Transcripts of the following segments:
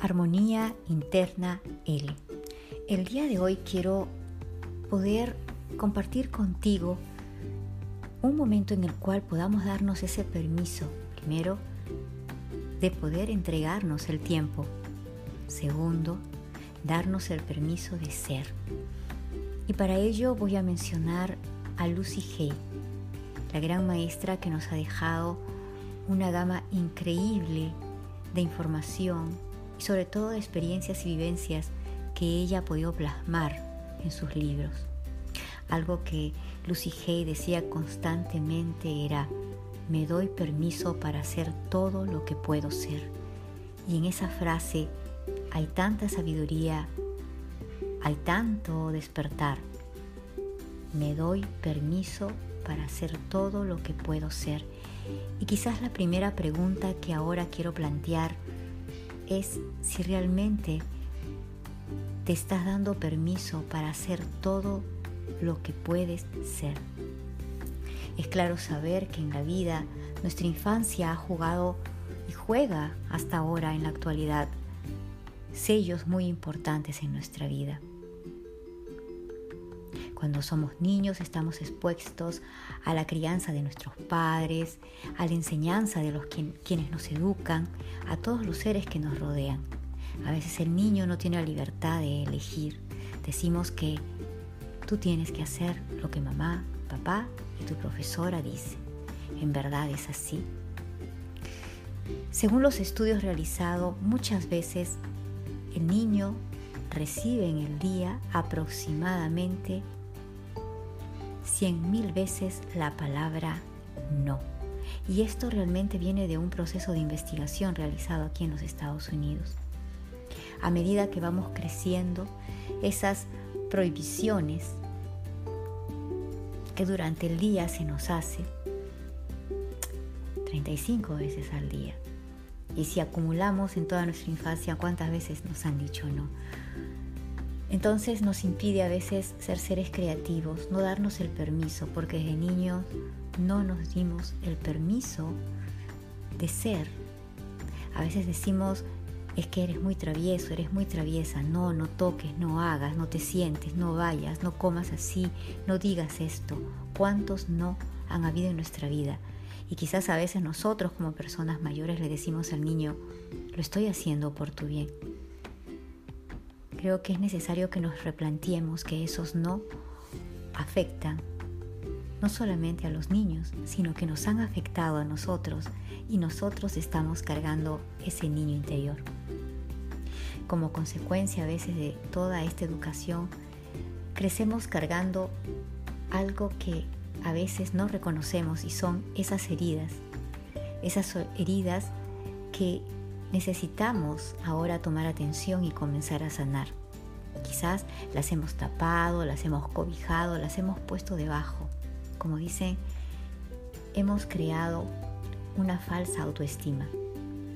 Armonía Interna L. El día de hoy quiero poder compartir contigo un momento en el cual podamos darnos ese permiso, primero, de poder entregarnos el tiempo. Segundo, darnos el permiso de ser. Y para ello voy a mencionar a Lucy Hay, la gran maestra que nos ha dejado una gama increíble de información y sobre todo de experiencias y vivencias que ella ha podido plasmar en sus libros. Algo que Lucy Hay decía constantemente era, me doy permiso para hacer todo lo que puedo ser. Y en esa frase hay tanta sabiduría, hay tanto despertar. Me doy permiso para hacer todo lo que puedo ser. Y quizás la primera pregunta que ahora quiero plantear es si realmente te estás dando permiso para hacer todo lo que puedes ser. Es claro saber que en la vida nuestra infancia ha jugado y juega hasta ahora en la actualidad sellos muy importantes en nuestra vida. Cuando somos niños estamos expuestos a la crianza de nuestros padres, a la enseñanza de los quienes nos educan, a todos los seres que nos rodean. A veces el niño no tiene la libertad de elegir. Decimos que tú tienes que hacer lo que mamá, papá y tu profesora dicen. En verdad es así. Según los estudios realizados, muchas veces el niño recibe en el día aproximadamente cien mil veces la palabra no. Y esto realmente viene de un proceso de investigación realizado aquí en los Estados Unidos. A medida que vamos creciendo, esas prohibiciones que durante el día se nos hace 35 veces al día. Y si acumulamos en toda nuestra infancia, ¿cuántas veces nos han dicho no? Entonces nos impide a veces ser seres creativos, no darnos el permiso, porque desde niños no nos dimos el permiso de ser. A veces decimos, es que eres muy travieso, eres muy traviesa, no, no toques, no hagas, no te sientes, no vayas, no comas así, no digas esto. ¿Cuántos no han habido en nuestra vida? Y quizás a veces nosotros como personas mayores le decimos al niño, lo estoy haciendo por tu bien creo que es necesario que nos replanteemos que esos no afectan no solamente a los niños, sino que nos han afectado a nosotros y nosotros estamos cargando ese niño interior. Como consecuencia a veces de toda esta educación, crecemos cargando algo que a veces no reconocemos y son esas heridas, esas heridas que necesitamos ahora tomar atención y comenzar a sanar. Quizás las hemos tapado, las hemos cobijado, las hemos puesto debajo. Como dicen, hemos creado una falsa autoestima,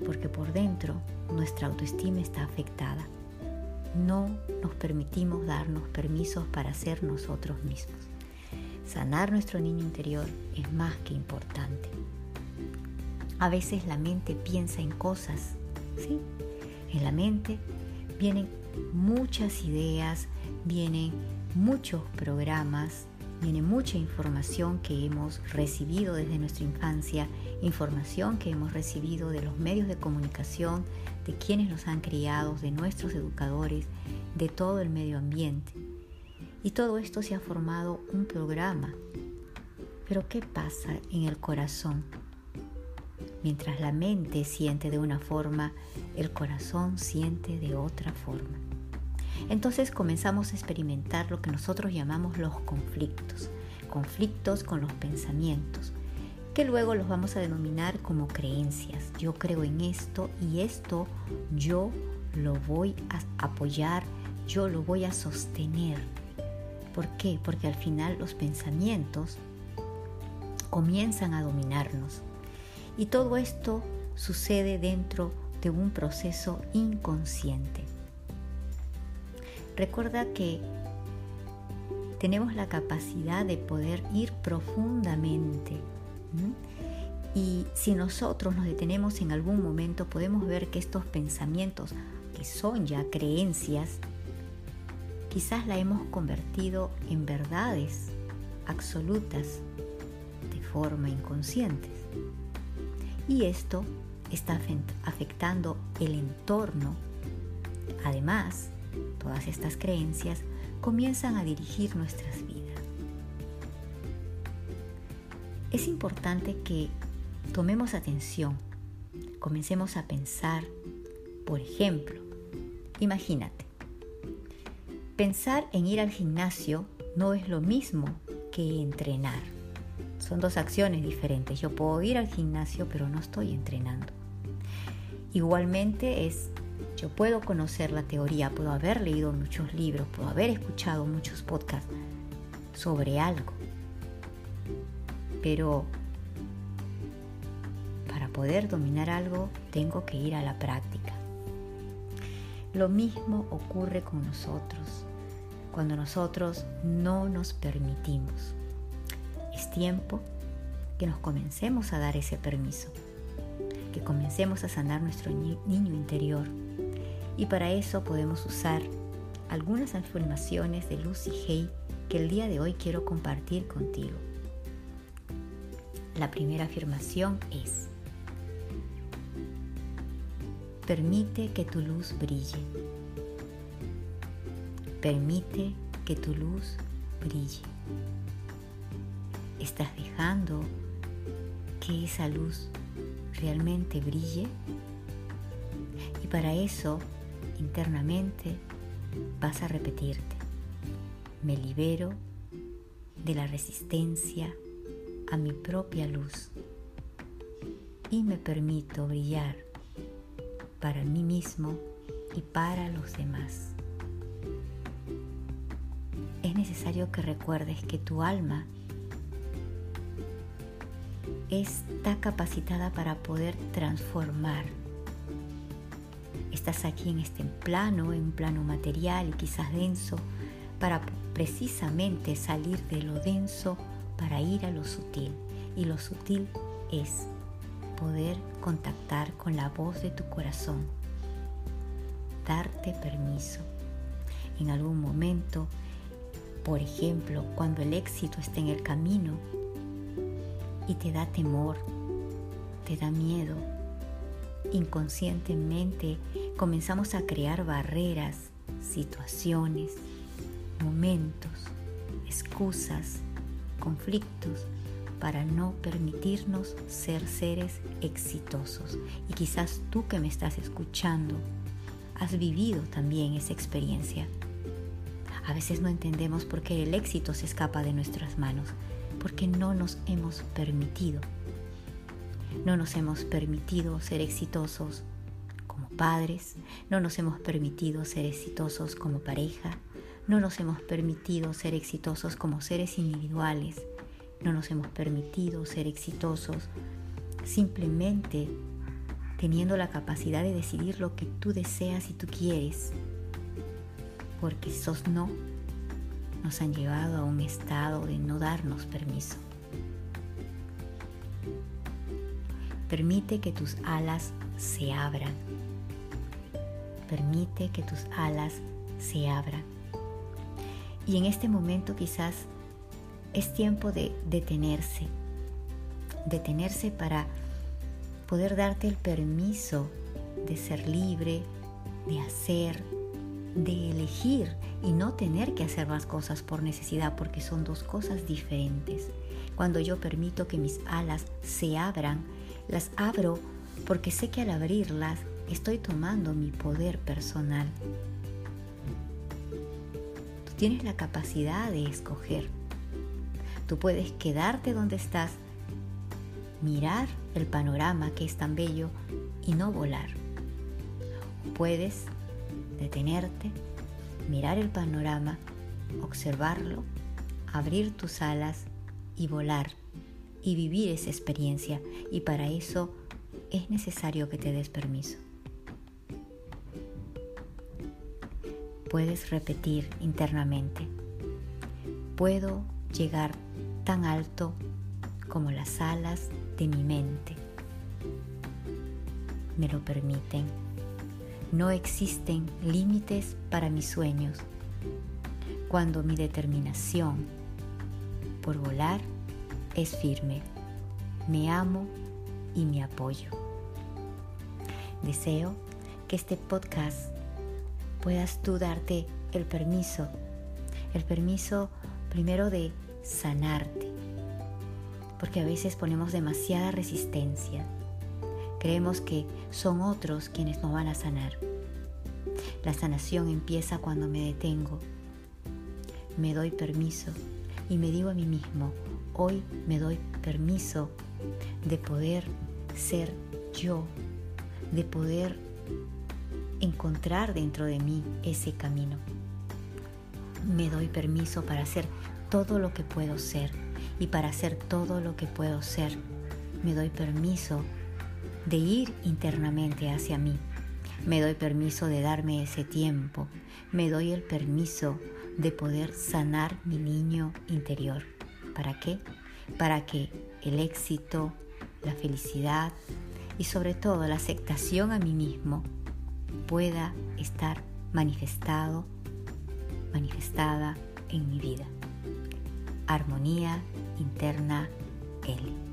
porque por dentro nuestra autoestima está afectada. No nos permitimos darnos permisos para ser nosotros mismos. Sanar nuestro niño interior es más que importante. A veces la mente piensa en cosas En la mente vienen muchas ideas, vienen muchos programas, viene mucha información que hemos recibido desde nuestra infancia, información que hemos recibido de los medios de comunicación, de quienes nos han criado, de nuestros educadores, de todo el medio ambiente. Y todo esto se ha formado un programa. Pero ¿qué pasa en el corazón? Mientras la mente siente de una forma, el corazón siente de otra forma. Entonces comenzamos a experimentar lo que nosotros llamamos los conflictos, conflictos con los pensamientos, que luego los vamos a denominar como creencias. Yo creo en esto y esto yo lo voy a apoyar, yo lo voy a sostener. ¿Por qué? Porque al final los pensamientos comienzan a dominarnos. Y todo esto sucede dentro de un proceso inconsciente. Recuerda que tenemos la capacidad de poder ir profundamente. Y si nosotros nos detenemos en algún momento, podemos ver que estos pensamientos que son ya creencias, quizás la hemos convertido en verdades absolutas de forma inconsciente. Y esto está afectando el entorno. Además, todas estas creencias comienzan a dirigir nuestras vidas. Es importante que tomemos atención, comencemos a pensar, por ejemplo, imagínate, pensar en ir al gimnasio no es lo mismo que entrenar. Son dos acciones diferentes. Yo puedo ir al gimnasio, pero no estoy entrenando. Igualmente es, yo puedo conocer la teoría, puedo haber leído muchos libros, puedo haber escuchado muchos podcasts sobre algo. Pero para poder dominar algo tengo que ir a la práctica. Lo mismo ocurre con nosotros cuando nosotros no nos permitimos. Es tiempo que nos comencemos a dar ese permiso, que comencemos a sanar nuestro niño interior. Y para eso podemos usar algunas afirmaciones de Lucy Hay que el día de hoy quiero compartir contigo. La primera afirmación es, permite que tu luz brille. Permite que tu luz brille. ¿Estás dejando que esa luz realmente brille? Y para eso, internamente, vas a repetirte, me libero de la resistencia a mi propia luz y me permito brillar para mí mismo y para los demás es necesario que recuerdes que tu alma está capacitada para poder transformar. Estás aquí en este plano, en un plano material y quizás denso, para precisamente salir de lo denso para ir a lo sutil. Y lo sutil es poder contactar con la voz de tu corazón, darte permiso. En algún momento por ejemplo, cuando el éxito está en el camino y te da temor, te da miedo, inconscientemente comenzamos a crear barreras, situaciones, momentos, excusas, conflictos para no permitirnos ser seres exitosos. Y quizás tú que me estás escuchando has vivido también esa experiencia. A veces no entendemos por qué el éxito se escapa de nuestras manos, porque no nos hemos permitido. No nos hemos permitido ser exitosos como padres, no nos hemos permitido ser exitosos como pareja, no nos hemos permitido ser exitosos como seres individuales, no nos hemos permitido ser exitosos simplemente teniendo la capacidad de decidir lo que tú deseas y tú quieres porque esos no nos han llevado a un estado de no darnos permiso. Permite que tus alas se abran. Permite que tus alas se abran. Y en este momento quizás es tiempo de detenerse. Detenerse para poder darte el permiso de ser libre, de hacer, de elegir y no tener que hacer las cosas por necesidad porque son dos cosas diferentes. Cuando yo permito que mis alas se abran, las abro porque sé que al abrirlas estoy tomando mi poder personal. Tú tienes la capacidad de escoger. Tú puedes quedarte donde estás, mirar el panorama que es tan bello y no volar. Puedes detenerte, mirar el panorama, observarlo, abrir tus alas y volar y vivir esa experiencia. Y para eso es necesario que te des permiso. Puedes repetir internamente, puedo llegar tan alto como las alas de mi mente. Me lo permiten No existen límites para mis sueños. Cuando mi determinación por volar es firme, me amo y me apoyo. Deseo que este podcast puedas tú darte el permiso, el permiso primero de sanarte, porque a veces ponemos demasiada resistencia. Creemos que son otros quienes nos van a sanar. La sanación empieza cuando me detengo, me doy permiso y me digo a mí mismo, hoy me doy permiso de poder ser yo, de poder encontrar dentro de mí ese camino. Me doy permiso para hacer todo lo que puedo ser y para hacer todo lo que puedo ser, me doy permiso de ir internamente hacia mí. Me doy permiso de darme ese tiempo. Me doy el permiso de poder sanar mi niño interior. ¿Para qué? Para que el éxito, la felicidad y sobre todo la aceptación a mí mismo pueda estar manifestado, manifestada en mi vida. Armonía interna L.